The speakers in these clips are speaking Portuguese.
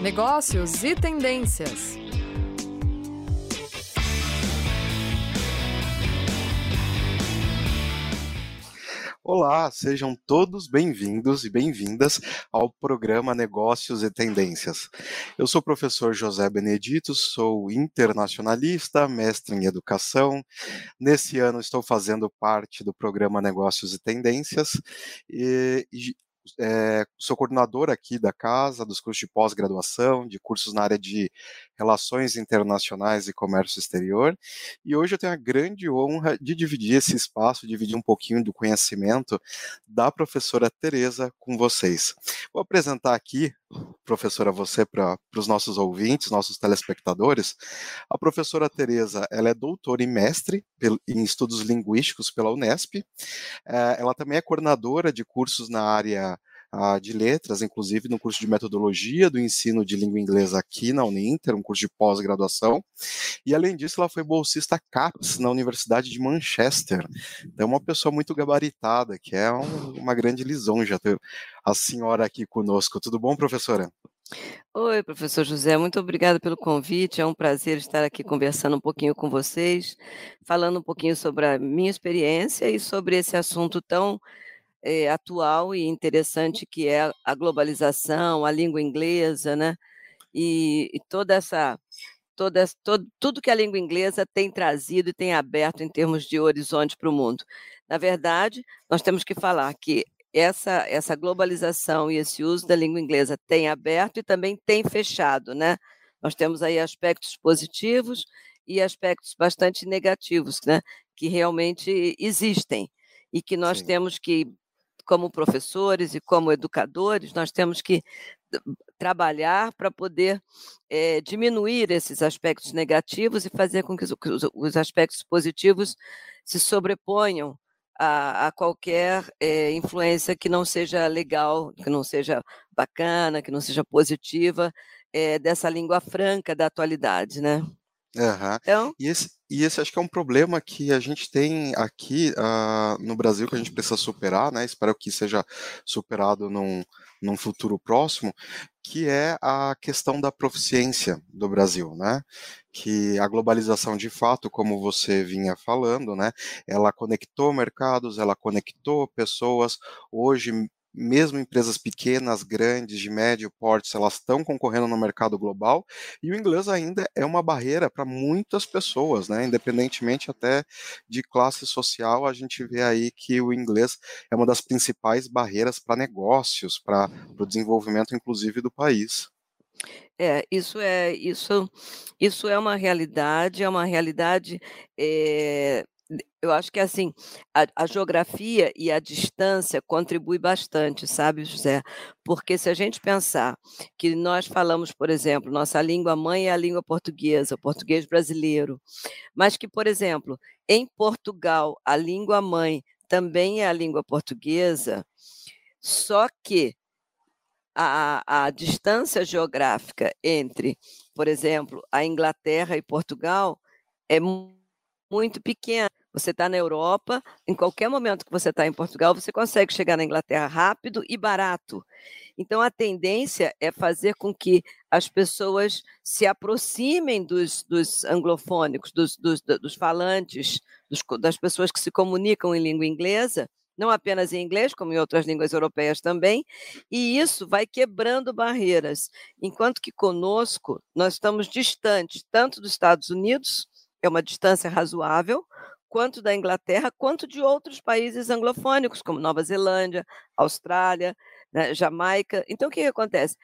negócios e tendências. Olá, sejam todos bem-vindos e bem-vindas ao programa Negócios e Tendências. Eu sou o professor José Benedito, sou internacionalista, mestre em educação. Nesse ano estou fazendo parte do programa Negócios e Tendências e, é, sou coordenador aqui da casa, dos cursos de pós-graduação, de cursos na área de Relações Internacionais e Comércio Exterior, e hoje eu tenho a grande honra de dividir esse espaço, dividir um pouquinho do conhecimento da professora Tereza com vocês. Vou apresentar aqui, professora, você para os nossos ouvintes, nossos telespectadores. A professora Tereza, ela é doutora e mestre em estudos linguísticos pela Unesp. É, ela também é coordenadora de cursos na área uh, de letras, inclusive no curso de metodologia do ensino de língua inglesa aqui na Uninter, um curso de pós-graduação. E além disso, ela foi bolsista CAPES na Universidade de Manchester. Então, é uma pessoa muito gabaritada, que é um, uma grande lisonja ter a senhora aqui conosco. Tudo bom, professora? Oi, professor José, muito obrigada pelo convite. É um prazer estar aqui conversando um pouquinho com vocês, falando um pouquinho sobre a minha experiência e sobre esse assunto tão é, atual e interessante que é a globalização, a língua inglesa, né? E, e toda essa toda, todo, tudo que a língua inglesa tem trazido e tem aberto em termos de horizonte para o mundo. Na verdade, nós temos que falar que essa, essa globalização e esse uso da língua inglesa tem aberto e também tem fechado, né? Nós temos aí aspectos positivos e aspectos bastante negativos, né? Que realmente existem e que nós Sim. temos que como professores e como educadores, nós temos que trabalhar para poder é, diminuir esses aspectos negativos e fazer com que os, os aspectos positivos se sobreponham a, a qualquer é, influência que não seja legal, que não seja bacana, que não seja positiva é, dessa língua franca da atualidade, né? Uhum. Então, e, esse, e esse acho que é um problema que a gente tem aqui uh, no Brasil que a gente precisa superar, né? Espero que seja superado num, num futuro próximo, que é a questão da proficiência do Brasil, né? Que a globalização de fato, como você vinha falando, né? Ela conectou mercados, ela conectou pessoas. Hoje mesmo empresas pequenas, grandes, de médio porte, elas estão concorrendo no mercado global, e o inglês ainda é uma barreira para muitas pessoas, né? Independentemente até de classe social, a gente vê aí que o inglês é uma das principais barreiras para negócios, para o desenvolvimento, inclusive, do país. É, isso é isso isso é uma realidade, é uma realidade é, eu acho que assim, a, a, geografia e a distância contribui bastante, sabe, José? Porque se a gente pensar que nós falamos, por exemplo, nossa língua mãe é a língua portuguesa, o português brasileiro, mas que, por exemplo, em Portugal a língua mãe também é a língua portuguesa, só que a, a distância geográfica entre, por exemplo, a Inglaterra e Portugal é muito pequena. Você está na Europa, em qualquer momento que você está em Portugal, você consegue chegar na Inglaterra rápido e barato. Então, a tendência é fazer com que as pessoas se aproximem dos, dos anglofônicos, dos, dos, dos falantes, das pessoas que se comunicam em língua inglesa, não apenas em inglês, como em outras línguas europeias também, e isso vai quebrando barreiras. Enquanto que conosco, nós estamos distantes tanto dos Estados Unidos, é uma distância razoável, quanto da Inglaterra, quanto de outros países anglofônicos, como Nova Zelândia, Austrália, né, Jamaica. Então, o que, que acontece?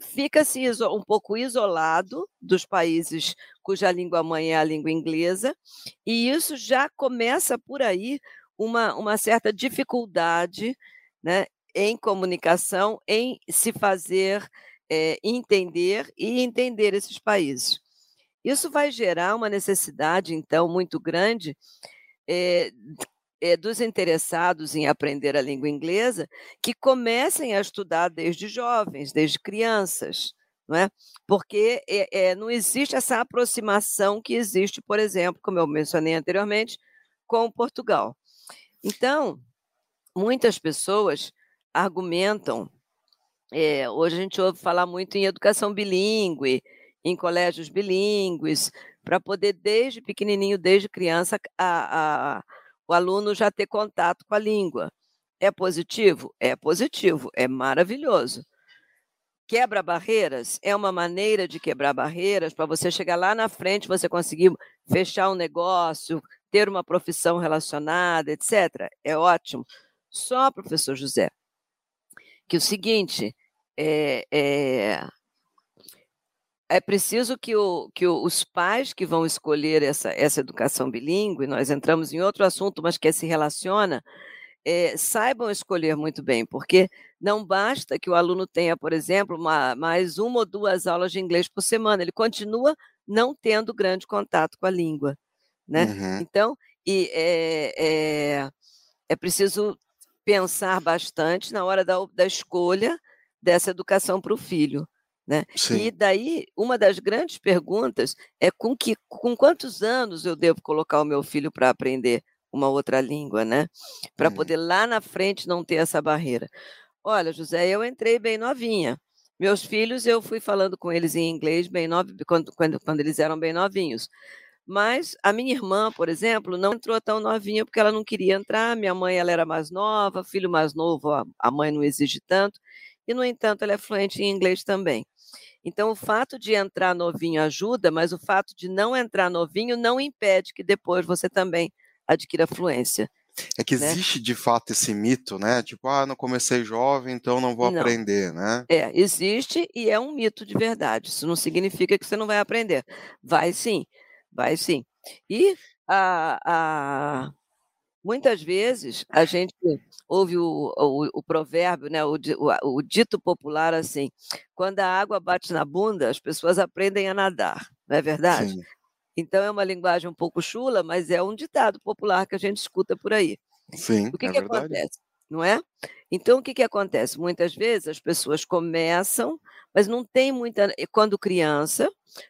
Fica-se um pouco isolado dos países cuja língua mãe é a língua inglesa, e isso já começa por aí uma, uma certa dificuldade né, em comunicação, em se fazer é, entender e entender esses países. Isso vai gerar uma necessidade, então, muito grande é, é, dos interessados em aprender a língua inglesa que comecem a estudar desde jovens, desde crianças, não é? Porque é, não existe essa aproximação que existe, por exemplo, como eu mencionei anteriormente, com Portugal. Então, muitas pessoas argumentam É, hoje a gente ouve falar muito em educação bilíngue, em colégios bilíngues, para poder desde pequenininho, desde criança, a, a, o aluno já ter contato com a língua. É positivo? É positivo, é maravilhoso. Quebra barreiras é uma maneira de quebrar barreiras para você chegar lá na frente, você conseguir fechar um negócio, ter uma profissão relacionada, etc. É ótimo. Só, professor José, que o seguinte, é, é, é preciso que, o, que o, os pais que vão escolher essa, essa educação bilíngue, nós entramos em outro assunto, mas que se relaciona, é, saibam escolher muito bem, porque não basta que o aluno tenha, por exemplo, uma, mais uma ou duas aulas de inglês por semana, ele continua não tendo grande contato com a língua. Né? Uhum. Então, e, é, é, é preciso pensar bastante na hora da, da escolha dessa educação para o filho. Né? E daí, uma das grandes perguntas é com, que, com quantos anos eu devo colocar o meu filho para aprender uma outra língua, né? Para uhum. poder lá na frente não ter essa barreira. Olha, José, eu entrei bem novinha. Meus filhos, eu fui falando com eles em inglês bem novo, quando, quando, quando eles eram bem novinhos. Mas a minha irmã, por exemplo, não entrou tão novinha porque ela não queria entrar. Minha mãe ela era mais nova, filho mais novo, a mãe não exige tanto. E, no entanto, ela é fluente em inglês também. Então, o fato de entrar novinho ajuda, mas o fato de não entrar novinho não impede que depois você também adquira fluência. É que né? existe né? de fato esse mito, né? Tipo, ah, não comecei jovem, então não vou não. aprender, né? É, existe e é um mito de verdade. Isso não significa que você não vai aprender. Vai sim. Vai sim. E a, a, muitas vezes a gente ouve o, o, o provérbio, né, o, o, dito popular assim: quando a água bate na bunda, as pessoas aprendem a nadar, não é verdade? Sim. Então é uma linguagem um pouco chula, mas é um ditado popular que a gente escuta por aí. Sim, o que, é que acontece? Não é? Então o que, que acontece? Muitas vezes as pessoas começam mas não tem muita, quando criança,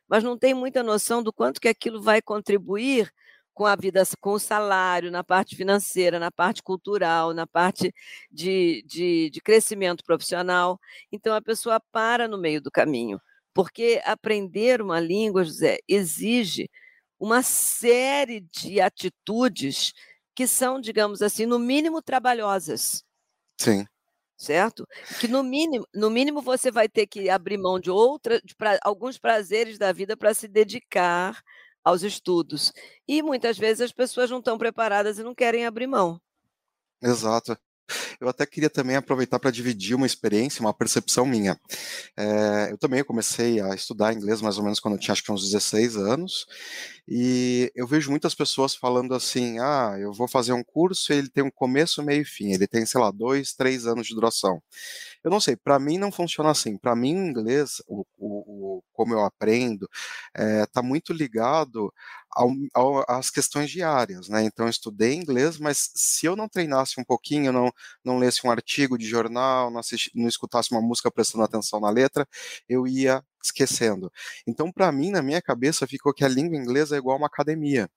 mas não tem muita noção do quanto que aquilo vai contribuir com a vida, com o salário, na parte financeira, na parte cultural, na parte de, de, de crescimento profissional. Então a pessoa para no meio do caminho, porque aprender uma língua, José, exige uma série de atitudes que são, digamos assim, no mínimo trabalhosas. Sim certo? Que no mínimo, no mínimo você vai ter que abrir mão de outra, de pra, alguns prazeres da vida para se dedicar aos estudos. E muitas vezes as pessoas não estão preparadas e não querem abrir mão. Exato. Eu até queria também aproveitar para dividir uma experiência, uma percepção minha. É, eu também comecei a estudar inglês mais ou menos quando eu tinha acho que uns 16 anos, e eu vejo muitas pessoas falando assim: ah, eu vou fazer um curso e ele tem um começo, meio e fim, ele tem, sei lá, dois, três anos de duração. Eu não sei, para mim não funciona assim. Para mim, inglês, o, o, o, como eu aprendo, está é, muito ligado ao, ao, às questões diárias, né? Então, eu estudei inglês, mas se eu não treinasse um pouquinho, não, não lesse um artigo de jornal, não, assisti, não escutasse uma música prestando atenção na letra, eu ia esquecendo. Então, para mim, na minha cabeça, ficou que a língua inglesa é igual uma academia.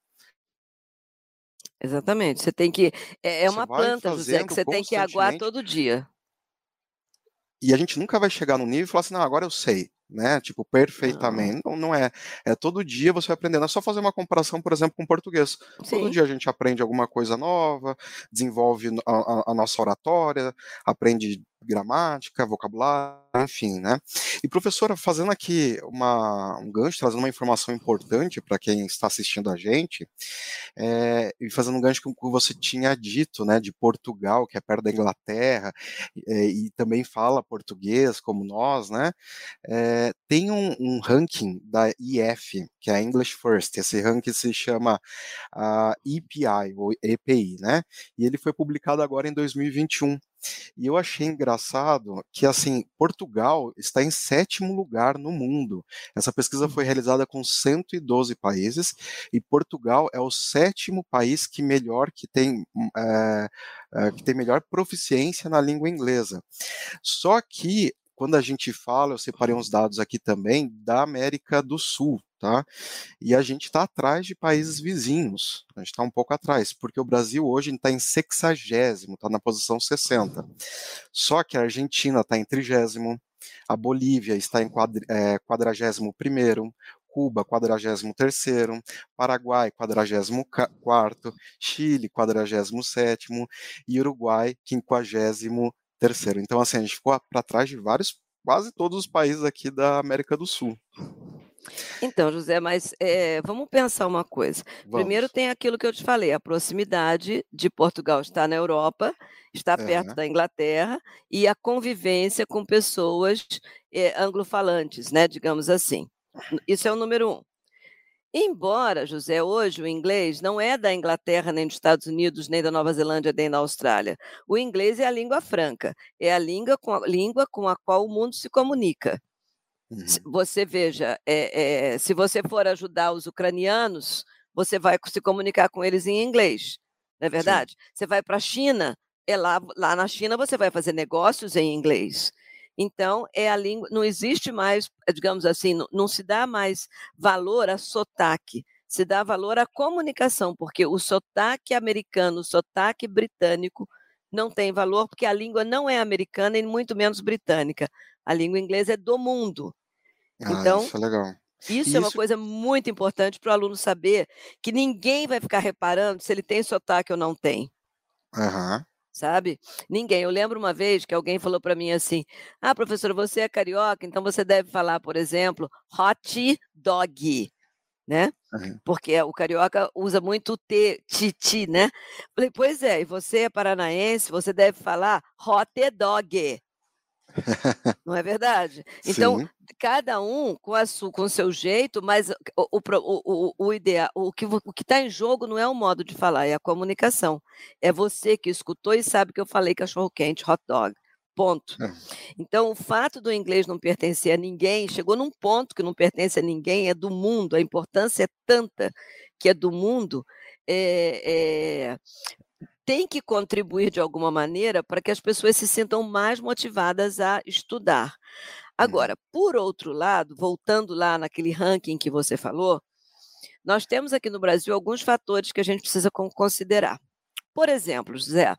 Exatamente. Você tem que. É, é uma planta, José, que você tem que aguar todo dia. E a gente nunca vai chegar no nível e falar assim, não, agora eu sei né? Tipo, perfeitamente. Não, não é. É todo dia você vai aprendendo. É só fazer uma comparação, por exemplo, com o português. Sim. Todo dia a gente aprende alguma coisa nova, desenvolve a, a, a nossa oratória, aprende gramática, vocabulário, enfim, né? E professora, fazendo aqui uma, um gancho, trazendo uma informação importante para quem está assistindo a gente, é, e fazendo um gancho com o que você tinha dito, né, de Portugal, que é perto da Inglaterra, é, e também fala português, como nós, né? É, tem um, um, ranking da IF, que é a English First, esse ranking se chama uh, EPI, ou EPI, né? E ele foi publicado agora em 2021. E eu achei engraçado que, assim, Portugal está em sétimo lugar no mundo. Essa pesquisa foi realizada com 112 países e Portugal é o sétimo país que melhor que tem é, é, que tem melhor proficiência na língua inglesa. Só que quando a gente fala, eu separei uns dados aqui também da América do Sul, tá? E a gente está atrás de países vizinhos, a gente está um pouco atrás, porque o Brasil hoje está em sexagésimo, está na posição 60. Só que a Argentina está em trigésimo, a Bolívia está em é, quadragésimo primeiro, Cuba, 43º, Paraguai, 44º, Chile, 47º e Uruguai, 53º. Então, assim, a gente ficou para trás de vários, quase todos os países aqui da América do Sul. Então, José, mas é, vamos pensar uma coisa. Vamos. Primeiro tem aquilo que eu te falei, a proximidade de Portugal está na Europa, está perto é. da Inglaterra, e a convivência com pessoas é, anglofalantes, né, digamos assim. Isso é o número um. Embora, José, hoje o inglês não é da Inglaterra, nem dos Estados Unidos, nem da Nova Zelândia, nem da Austrália. O inglês é a língua franca, é a língua com a, língua com a qual o mundo se comunica. Uhum. Você veja, é, é, se você for ajudar os ucranianos, você vai se comunicar com eles em inglês, não é verdade? Sim. Você vai para a China, é lá, lá na China você vai fazer negócios em inglês. Então, é a língua, não existe mais, digamos assim, não, não se dá mais valor a sotaque, se dá valor à comunicação, porque o sotaque americano, o sotaque britânico não tem valor, porque a língua não é americana e muito menos britânica. A língua inglesa é do mundo. Ah, então, isso é legal. Isso, isso, é uma coisa muito importante para o aluno saber que ninguém vai ficar reparando se ele tem sotaque ou não tem. Uhum sabe? Ninguém. Eu lembro uma vez que alguém falou para mim assim: Ah, professora, você é carioca, então você deve falar, por exemplo, hot dog. Né? Uhum. Porque o carioca usa muito T, ti, né? Falei, pois é, e você é paranaense, você deve falar hot dog. Não é verdade? Então, Sim. cada um com, a sua, com o seu jeito, mas o, o, o, o ideal, o que o está em jogo não é o modo de falar, é a comunicação. É você que escutou e sabe que eu falei cachorro-quente, hot dog. Ponto. É. Então, o fato do inglês não pertencer a ninguém, chegou num ponto que não pertence a ninguém, é do mundo, a importância é tanta que é do mundo, é, é, tem que contribuir de alguma maneira para que as pessoas se sintam mais motivadas a estudar. Uhum. Agora, por outro lado, voltando lá naquele ranking que você falou, nós temos aqui no Brasil alguns fatores que a gente precisa considerar. Por exemplo, José,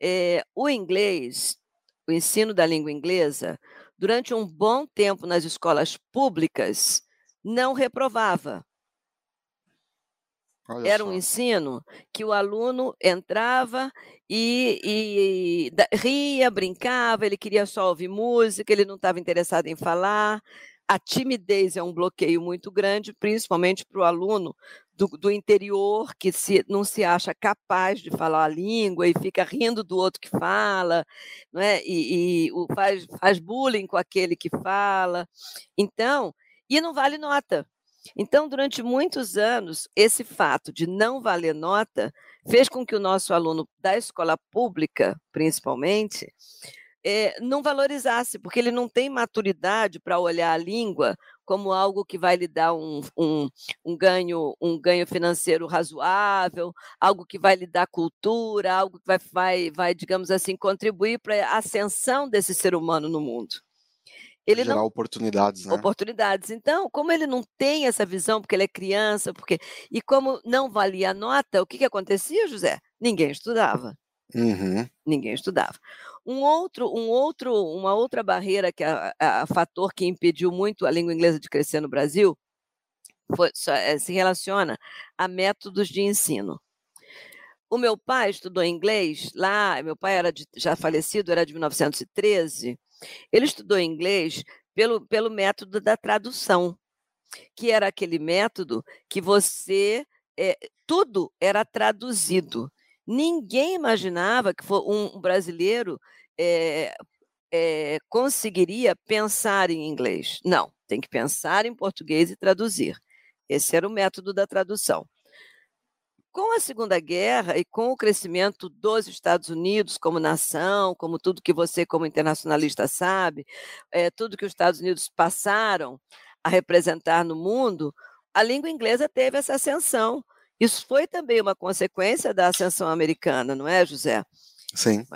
é, o inglês, o ensino da língua inglesa, durante um bom tempo nas escolas públicas, não reprovava. Olha Era só. um ensino que o aluno entrava e, e, e, ria, brincava, ele queria só ouvir música, ele não estava interessado em falar. A timidez é um bloqueio muito grande, principalmente para o aluno do, do, interior que se, não se acha capaz de falar a língua e fica rindo do outro que fala, não é? e, e o, faz, faz bullying com aquele que fala. Então, e não vale nota. Então, durante muitos anos, esse fato de não valer nota fez com que o nosso aluno da escola pública, principalmente, é, não valorizasse, porque ele não tem maturidade para olhar a língua como algo que vai lhe dar um, um, um, ganho, um ganho financeiro razoável, algo que vai lhe dar cultura, algo que vai, vai, vai digamos assim, contribuir para a ascensão desse ser humano no mundo. Ele gerar não... oportunidades, né? Oportunidades. Então, como ele não tem essa visão, porque ele é criança, porque e como não valia a nota, o que, que acontecia, José? Ninguém estudava. Uhum. Ninguém estudava. Um outro, um outro, uma outra barreira que a, a, fator que impediu muito a língua inglesa de crescer no Brasil foi, é, se relaciona a métodos de ensino. O meu pai estudou inglês lá, meu pai era de, já falecido, era de 1913, ele estudou inglês pelo, pelo método da tradução, que era aquele método que você. É, tudo era traduzido. Ninguém imaginava que um brasileiro é, é, conseguiria pensar em inglês. Não, tem que pensar em português e traduzir. Esse era o método da tradução. Com a Segunda Guerra e com o crescimento dos Estados Unidos como nação, como tudo que você, como internacionalista, sabe, é, tudo que os Estados Unidos passaram a representar no mundo, a língua inglesa teve essa ascensão. Isso foi também uma consequência da ascensão americana, não é, José? Sim.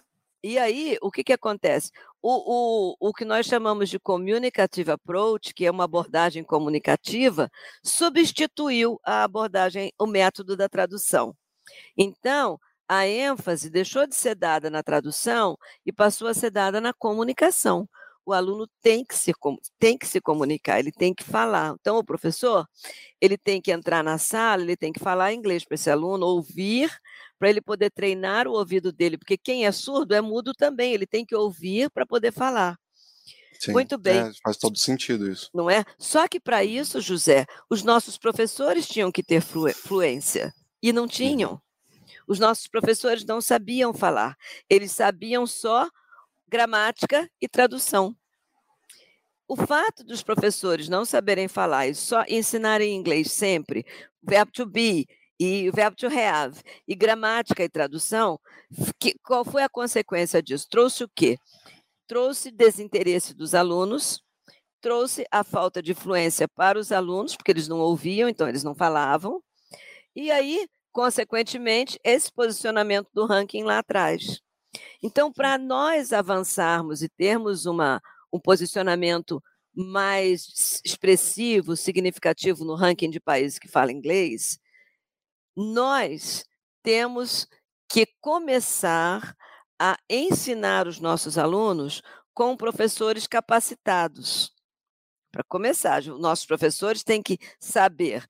E aí, o que, que acontece? O, o, o que nós chamamos de communicative approach, que é uma abordagem comunicativa, substituiu a abordagem, o método da tradução. Então, a ênfase deixou de ser dada na tradução e passou a ser dada na comunicação. O aluno tem que se, tem que se comunicar, ele tem que falar. Então, o professor, ele tem que entrar na sala, ele tem que falar inglês para esse aluno, ouvir, para ele poder treinar o ouvido dele, porque quem é surdo é mudo também, ele tem que ouvir para poder falar. Sim, Muito bem. é, faz todo sentido isso. Não é? Só que para isso, José, os nossos professores tinham que ter fluência e não tinham. Os nossos professores não sabiam falar, eles sabiam só gramática e tradução. O fato dos professores não saberem falar e só ensinarem inglês sempre, verbo to be e o verbo to have, e gramática e tradução, que- qual foi a consequência disso? Trouxe o quê? Trouxe desinteresse dos alunos, trouxe a falta de fluência para os alunos, porque eles não ouviam, então eles não falavam, e aí, consequentemente, esse posicionamento do ranking lá atrás. Então, para nós avançarmos e termos uma, um posicionamento mais expressivo, significativo no ranking de países que falam inglês, nós temos que começar a ensinar os nossos alunos com professores capacitados. Para começar, os nossos professores têm que saber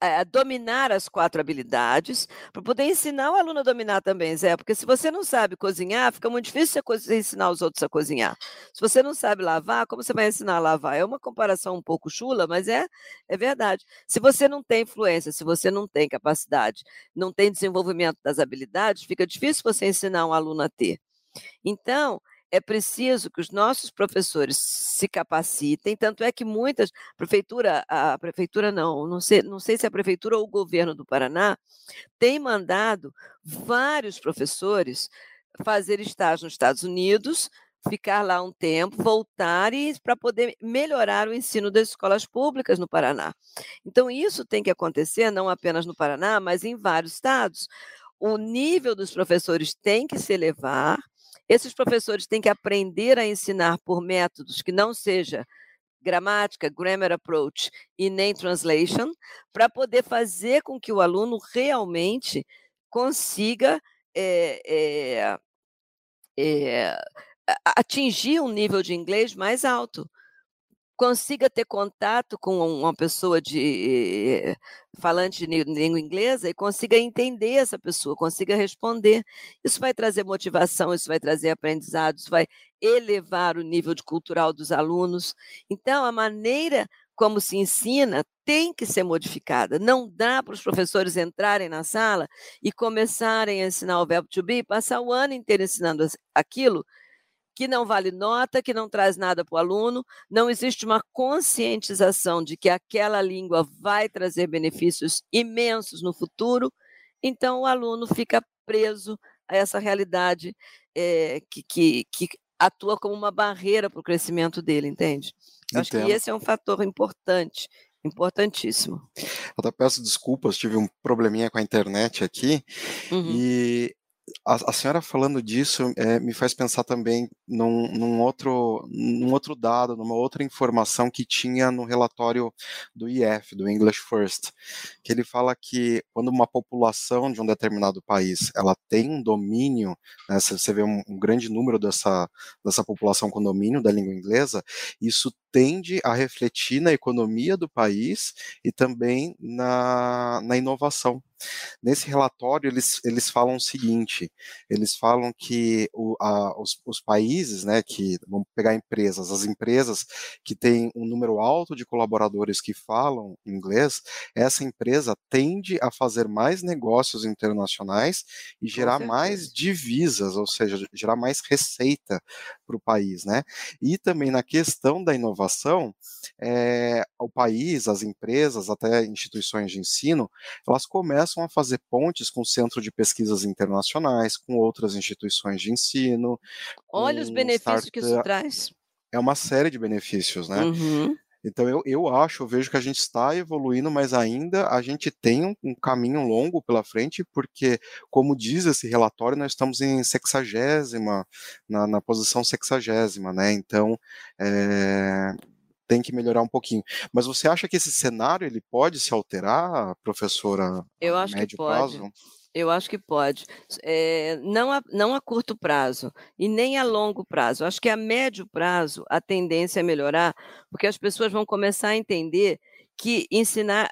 a- a- dominar as quatro habilidades para poder ensinar o aluno a dominar também, Zé. Porque se você não sabe cozinhar, fica muito difícil você ensinar os outros a cozinhar. Se você não sabe lavar, como você vai ensinar a lavar? É uma comparação um pouco chula, mas é, é verdade. Se você não tem influência, se você não tem capacidade, não tem desenvolvimento das habilidades, fica difícil você ensinar um aluno a ter. Então, é preciso que os nossos professores se capacitem, tanto é que muitas prefeitura, a prefeitura não, não sei, não sei se é a prefeitura ou o governo do Paraná tem mandado vários professores fazer estágio nos Estados Unidos, ficar lá um tempo, voltar e para poder melhorar o ensino das escolas públicas no Paraná. Então isso tem que acontecer não apenas no Paraná, mas em vários estados. O nível dos professores tem que se elevar. Esses professores têm que aprender a ensinar por métodos que não seja gramática, grammar approach e nem translation, para poder fazer com que o aluno realmente consiga eh, eh, a- atingir um nível de inglês mais alto, consiga ter contato com uma pessoa de eh, falante de língua inglesa e consiga entender essa pessoa, consiga responder. Isso vai trazer motivação, isso vai trazer aprendizado, isso vai elevar o nível de cultural dos alunos. Então, a maneira como se ensina tem que ser modificada. Não dá para os professores entrarem na sala e começarem a ensinar o verbo to be, passar o ano inteiro ensinando aquilo que não vale nota, que não traz nada para o aluno, não existe uma conscientização de que aquela língua vai trazer benefícios imensos no futuro, então o aluno fica preso a essa realidade eh, que, que, que atua como uma barreira para o crescimento dele, entende? Eu acho que esse é um fator importante, importantíssimo. Até peço desculpas, tive um probleminha com a internet aqui. Uhum. E a, a senhora falando disso eh, me faz pensar também num, num outro, num outro dado, numa outra informação que tinha no relatório do IF, do English First, que ele fala que quando uma população de um determinado país ela tem um domínio, né, você vê um, um grande número dessa, dessa população com domínio da língua inglesa, isso tende a refletir na economia do país e também na, na inovação. Nesse relatório, eles, eles falam o seguinte: eles falam que o, a, os, os países, né, que vamos pegar empresas, as empresas que têm um número alto de colaboradores que falam inglês, essa empresa tende a fazer mais negócios internacionais e gerar mais divisas, ou seja, gerar mais receita para o país, né? E também na questão da inovação, é, o país, as empresas, até instituições de ensino, elas começam a fazer pontes com o Centro de Pesquisas Internacionais, com outras instituições de ensino. Olha os benefícios que isso traz. É uma série de benefícios, né? Uhum. Então eu, eu acho, eu vejo que a gente está evoluindo, mas ainda a gente tem um, um caminho longo pela frente, porque, como diz esse relatório, nós estamos em sexagésima, na, na posição sexagésima, né? Então é, tem que melhorar um pouquinho. Mas você acha que esse cenário ele pode se alterar, professora? Eu acho que pode. Prazo? Eu acho que pode. É, não, a, não a curto prazo e nem a longo prazo. Acho que a médio prazo a tendência é melhorar, porque as pessoas vão começar a entender que ensinar.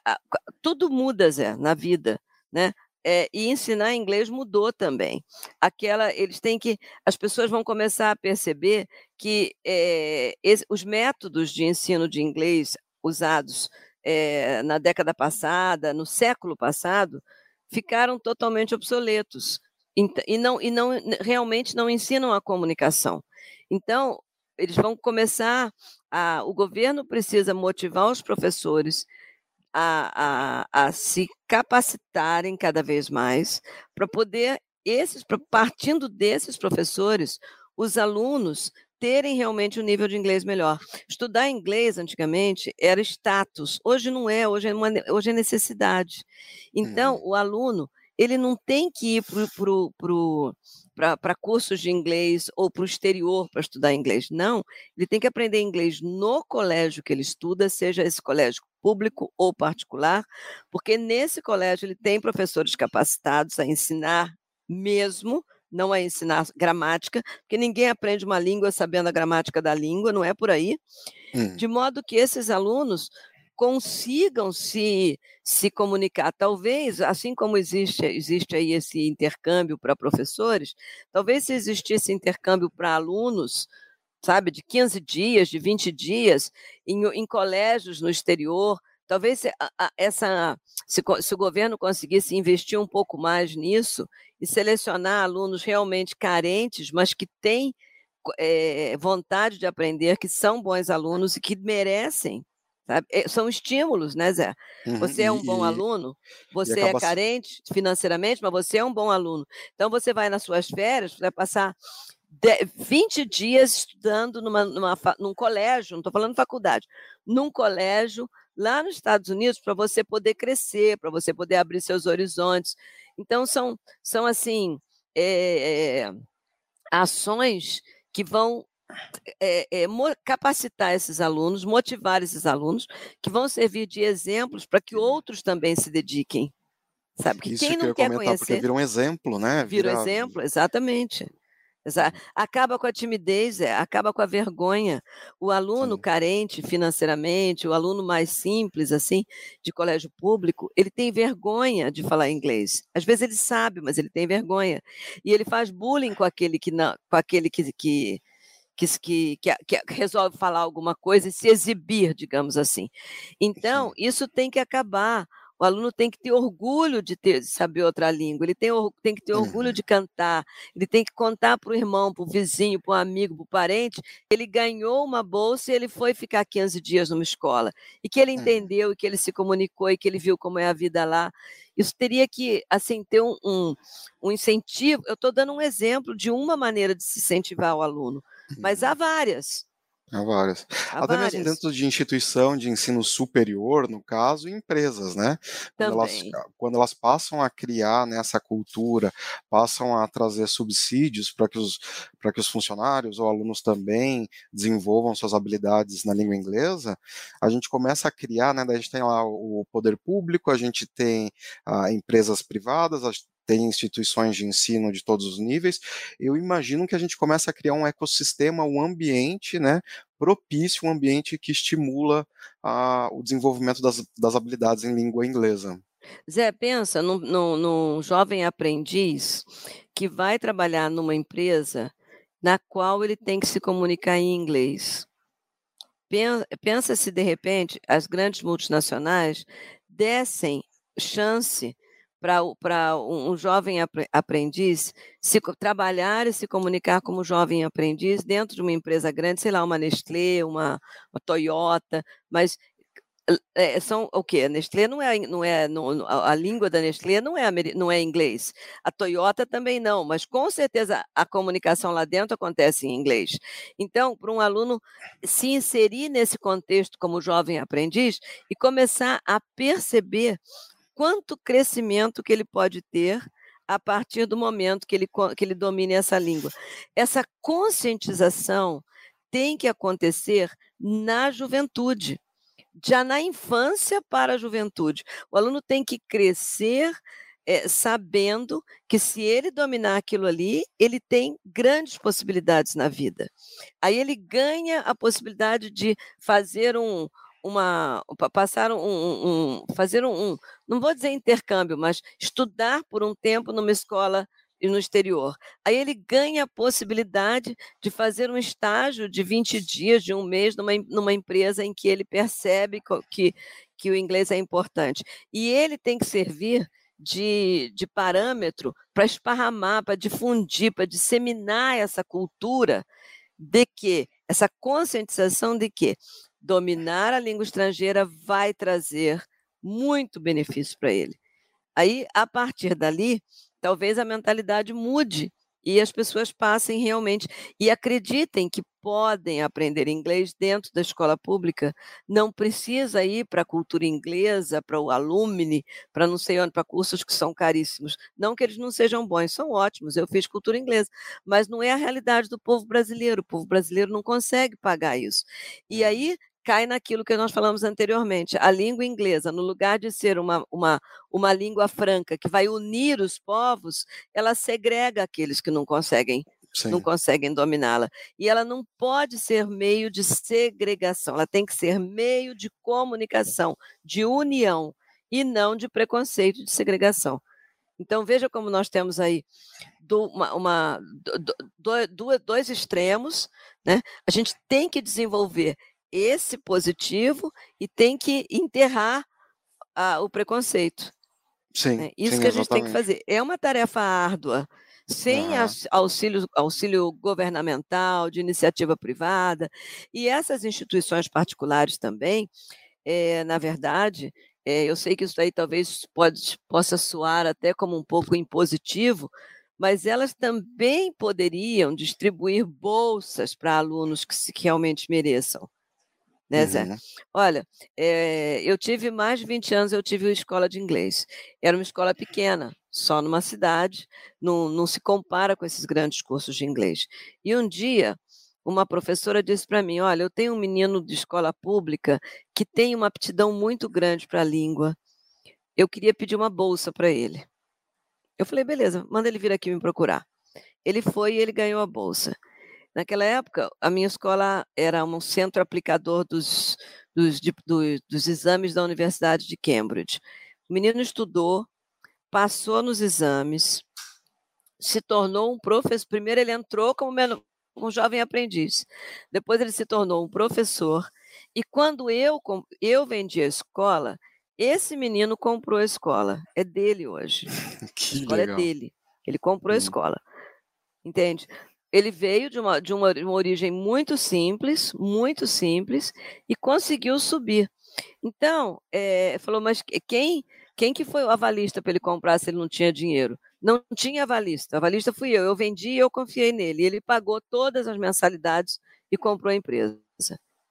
Tudo muda, Zé, na vida. Né? É, e ensinar inglês mudou também. Aquela, eles têm que, as pessoas vão começar a perceber que é, os métodos de ensino de inglês usados é, na década passada, no século passado, ficaram totalmente obsoletos e não, e não realmente não ensinam a comunicação. Então, eles vão começar a. O governo precisa motivar os professores a, a, a se capacitarem cada vez mais para poder, esses, partindo desses professores, os alunos terem realmente um nível de inglês melhor. Estudar inglês antigamente era status, hoje não é, hoje é, uma, hoje é necessidade. Então, uhum. o aluno ele não tem que ir para cursos de inglês ou para o exterior para estudar inglês. Não, ele tem que aprender inglês no colégio que ele estuda, seja esse colégio público ou particular, porque nesse colégio ele tem professores capacitados a ensinar mesmo não é ensinar gramática, porque ninguém aprende uma língua sabendo a gramática da língua, não é por aí. Hum. De modo que esses alunos consigam se, se comunicar. Talvez, assim como existe, existe aí esse intercâmbio para professores, talvez se existisse intercâmbio para alunos, sabe, de 15 dias, de 20 dias, em, em colégios no exterior, talvez essa, se, se o governo conseguisse investir um pouco mais nisso, e selecionar alunos realmente carentes, mas que têm é, vontade de aprender, que são bons alunos e que merecem. Sabe? Eh, são estímulos, né, Zé? Uhum, você é um bom aluno, você é carente financeiramente, mas você é um bom aluno. Então, você vai nas suas férias, vai passar 20 dias estudando numa, numa, num colégio, não estou falando faculdade, num colégio lá nos Estados Unidos para você poder crescer, para você poder abrir seus horizontes. Então, são, são assim, é, ações que vão é, é, capacitar esses alunos, motivar esses alunos, que vão servir de exemplos para que outros também se dediquem. Sabe? Que Isso quem não que quer conhecer. Porque vira um exemplo, né? Vira, vira um exemplo, exatamente. Acaba com a timidez, é, acaba com a vergonha. O aluno Sim. carente financeiramente, o aluno mais simples, assim, de colégio público, ele tem vergonha de falar inglês. Às vezes ele sabe, mas ele tem vergonha. E ele faz bullying com aquele que não, com aquele que, que que, que, que, resolve falar alguma coisa e se exibir, digamos assim. Então, isso tem que acabar. O aluno tem que ter orgulho de, ter, de saber outra língua, ele tem, tem que ter orgulho uhum. de cantar, ele tem que contar para o irmão, para o vizinho, para o amigo, para o parente, ele ganhou uma bolsa e ele foi ficar 15 dias numa escola. E que ele uhum. entendeu, e que ele se comunicou, e que ele viu como é a vida lá. Isso teria que assim ter um, um, um incentivo. Eu estou dando um exemplo de uma maneira de se incentivar o aluno, mas há uhum. várias. Há várias. Há Até várias. mesmo dentro de instituição de ensino superior, no caso, empresas, né? Quando elas, quando elas, passam a criar né, essa cultura, passam a trazer subsídios para que, os, que os funcionários ou alunos também desenvolvam suas habilidades na língua inglesa, a gente começa a criar, né? A gente tem lá o poder público, a gente tem ah, empresas privadas, tem instituições de ensino de todos os níveis, eu imagino que a gente começa a criar um ecossistema, um ambiente, né, propício, um ambiente que estimula o desenvolvimento das, das habilidades em língua inglesa. Zé, pensa num, num, num jovem aprendiz que vai trabalhar numa empresa na qual ele tem que se comunicar em inglês. Pensa se, de repente, as grandes multinacionais dessem chance para um jovem aprendiz se trabalhar e se comunicar como jovem aprendiz dentro de uma empresa grande, sei lá, uma Nestlé, uma, uma Toyota, mas é, são o quê? A Nestlé não é, não é não, a língua da Nestlé não é, não é inglês. A Toyota também não, mas com certeza a comunicação lá dentro acontece em inglês. Então, para um aluno se inserir nesse contexto como jovem aprendiz e começar a perceber quanto crescimento que ele pode ter a partir do momento que ele, que ele domine essa língua. Essa conscientização tem que acontecer na juventude já na infância para a juventude. O aluno tem que crescer é, sabendo que se ele dominar aquilo ali, ele tem grandes possibilidades na vida. Aí ele ganha a possibilidade de fazer um, uma passar um, um fazer um, um, não vou dizer intercâmbio, mas estudar por um tempo numa escola no exterior. Aí ele ganha a possibilidade de fazer um estágio de 20 dias, de um mês, numa, numa empresa em que ele percebe que, que o inglês é importante. E ele tem que servir de, de parâmetro para esparramar, para difundir, para disseminar essa cultura de que, essa conscientização de que dominar a língua estrangeira vai trazer muito benefício para ele. Aí, a partir dali, talvez a mentalidade mude e as pessoas passem realmente e acreditem que podem aprender inglês dentro da escola pública, não precisa ir para a cultura inglesa, para o alumni, para não sei onde, para cursos que são caríssimos. Não que eles não sejam bons, são ótimos, eu fiz cultura inglesa, mas não é a realidade do povo brasileiro, o povo brasileiro não consegue pagar isso. E uhum. aí cai naquilo que nós falamos anteriormente. A língua inglesa, no lugar de ser uma, uma, uma língua franca que vai unir os povos, ela segrega aqueles que não conseguem Sim. não conseguem dominá-la. E ela não pode ser meio de segregação, ela tem que ser meio de comunicação, de união, e não de preconceito de segregação. Então, veja como nós temos aí do, uma, uma do, do, dois extremos, né? A gente tem que desenvolver esse positivo e tem que enterrar o preconceito. Sim. Né? Isso sim, que a gente exatamente. tem que fazer. É uma tarefa árdua, sem uhum. auxílio, auxílio governamental, de iniciativa privada. E essas instituições particulares também, é, na verdade, é, eu sei que isso aí talvez pode, possa soar até como um pouco impositivo, mas elas também poderiam distribuir bolsas para alunos que, que realmente mereçam né, Zé? Uhum. Olha, é, eu tive mais de 20 anos, eu tive uma escola de inglês. Era uma escola pequena, só numa cidade, não, não se compara com esses grandes cursos de inglês. E um dia, uma professora disse para mim: Olha, eu tenho um menino de escola pública que tem uma aptidão muito grande para a língua. Eu queria pedir uma bolsa para ele. Eu falei: beleza, manda ele vir aqui me procurar. Ele foi e ele ganhou a bolsa. Naquela época, a minha escola era um centro aplicador dos, dos, de, dos, dos exames da Universidade de Cambridge. O menino estudou, passou nos exames, se tornou um professor. Primeiro, ele entrou como um jovem aprendiz, depois, ele se tornou um professor. E quando eu, eu vendi a escola, esse menino comprou a escola. É dele hoje. Que a escola legal. é dele. Ele comprou hum. a escola. Entende? Ele veio de uma, de uma, uma origem muito simples, muito simples, e conseguiu subir. Então, é, falou, mas quem, quem que foi o avalista para ele comprar se ele não tinha dinheiro? Não tinha avalista. Avalista fui eu. Eu vendi e eu confiei nele. Ele pagou todas as mensalidades e comprou a empresa.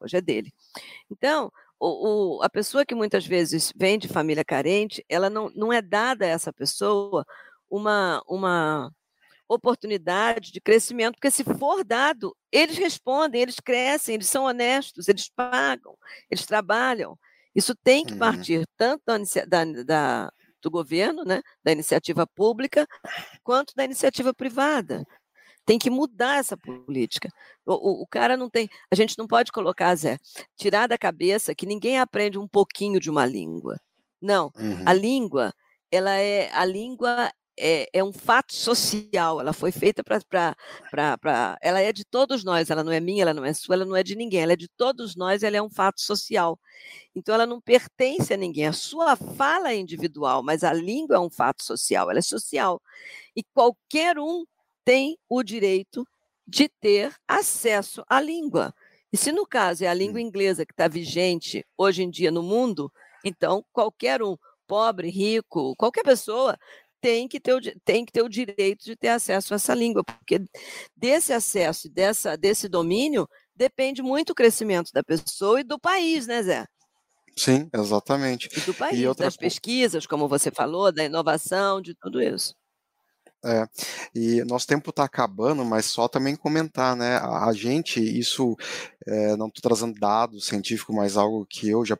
Hoje é dele. Então, o, o, a pessoa que muitas vezes vem de família carente, ela não, não é dada a essa pessoa uma, uma oportunidade de crescimento, porque se for dado, eles respondem, eles crescem, eles são honestos, eles pagam, eles trabalham. Isso tem que uhum. partir tanto da, da, da, do governo, né, da iniciativa pública, quanto da iniciativa privada. Tem que mudar essa política. O, o, o, cara não tem. A gente não pode colocar, Zé, tirar da cabeça que ninguém aprende um pouquinho de uma língua. Não. Uhum. A língua, ela é. A língua é, é, um fato social, ela foi feita para. Ela é de todos nós, ela não é minha, ela não é sua, ela não é de ninguém, ela é de todos nós, ela é um fato social. Então, ela não pertence a ninguém. A sua fala é individual, mas a língua é um fato social, ela é social. E qualquer um tem o direito de ter acesso à língua. E se no caso é a língua hum. inglesa que está vigente hoje em dia no mundo, então qualquer um, pobre, rico, qualquer pessoa tem que ter o, tem que ter o direito de ter acesso a essa língua, porque desse acesso, dessa, desse domínio, depende muito o crescimento da pessoa e do país, né, Zé? Sim, exatamente. E do país, e outra... das pesquisas, como você falou, da inovação, de tudo isso. É, e nosso tempo está acabando, mas só também comentar, né? A, a gente, isso, é, não estou trazendo dados científicos, mas algo que eu já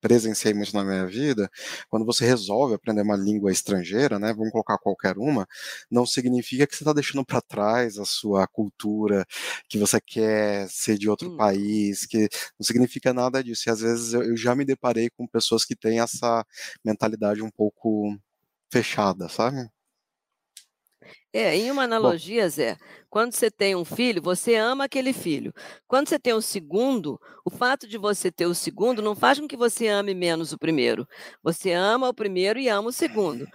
presenciei muito na minha vida. Quando você resolve aprender uma língua estrangeira, né? Vamos colocar qualquer uma, não significa que você está deixando para trás a sua cultura, que você quer ser de outro hum. país, que não significa nada disso. E às vezes eu, eu já me deparei com pessoas que têm essa mentalidade um pouco fechada, sabe? É, em uma analogia, Bom. Zé, quando você tem um filho, você ama aquele filho. Quando você tem o um segundo, o fato de você ter o segundo não faz com que você ame menos o primeiro. Você ama o primeiro e ama o segundo.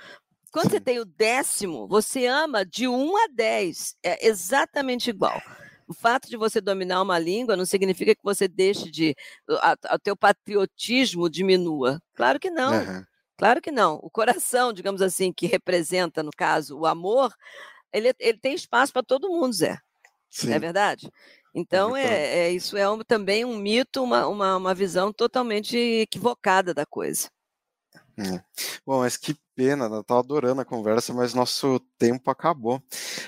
Quando você tem o décimo, você ama de 1 a 10. É exatamente igual. O fato de você dominar uma língua não significa que você deixe de. o teu patriotismo diminua. Claro que não. Uhum. Claro que não. O coração, digamos assim, que representa, no caso, o amor, ele, ele tem espaço para todo mundo, Zé. Sim. Não é verdade? Então, é, é, isso é um, também um mito, uma, uma, uma visão totalmente equivocada da coisa. É. Bom, mas que pena, eu estava adorando a conversa, mas nosso tempo acabou.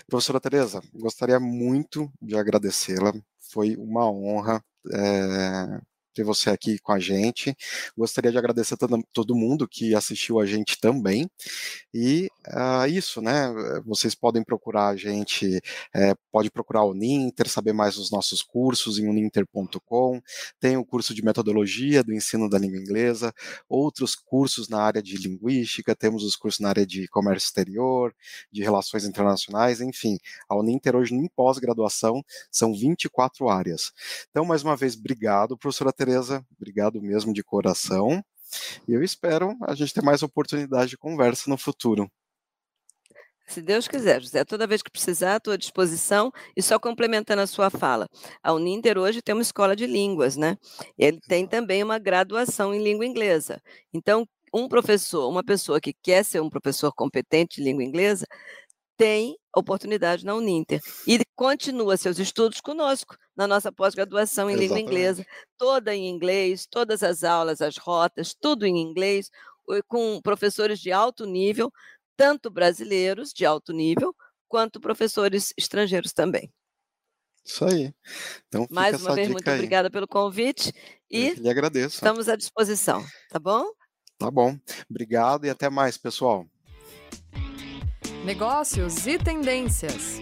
Professora Tereza, gostaria muito de agradecê-la, foi uma honra. É ter você aqui com a gente. Gostaria de agradecer a todo mundo que assistiu a gente também. E uh, isso, né? Vocês podem procurar a gente, é, pode procurar o Ninter, saber mais dos nossos cursos em uninter.com. Tem o curso de metodologia do ensino da língua inglesa, outros cursos na área de linguística, temos os cursos na área de comércio exterior, de relações internacionais, enfim. A Uninter hoje, em pós-graduação, são 24 áreas. Então, mais uma vez, obrigado, professora Tereza, obrigado mesmo de coração. E eu espero a gente ter mais oportunidade de conversa no futuro. Se Deus quiser, José, toda vez que precisar, à tua disposição. E só complementando a sua fala, a Uninter hoje tem uma escola de línguas, né? Ele tem também uma graduação em língua inglesa. Então, um professor, uma pessoa que quer ser um professor competente de língua inglesa, tem oportunidade na Uninter e continua seus estudos conosco na nossa pós-graduação em língua inglesa, toda em inglês, todas as aulas, as rotas, tudo em inglês, com professores de alto nível, tanto brasileiros de alto nível, quanto professores estrangeiros também. Isso aí. Então, Mais uma vez, muito aí. obrigada pelo convite e Eu lhe agradeço. estamos à disposição, tá bom? Tá bom. Obrigado e até mais, pessoal. Negócios e tendências.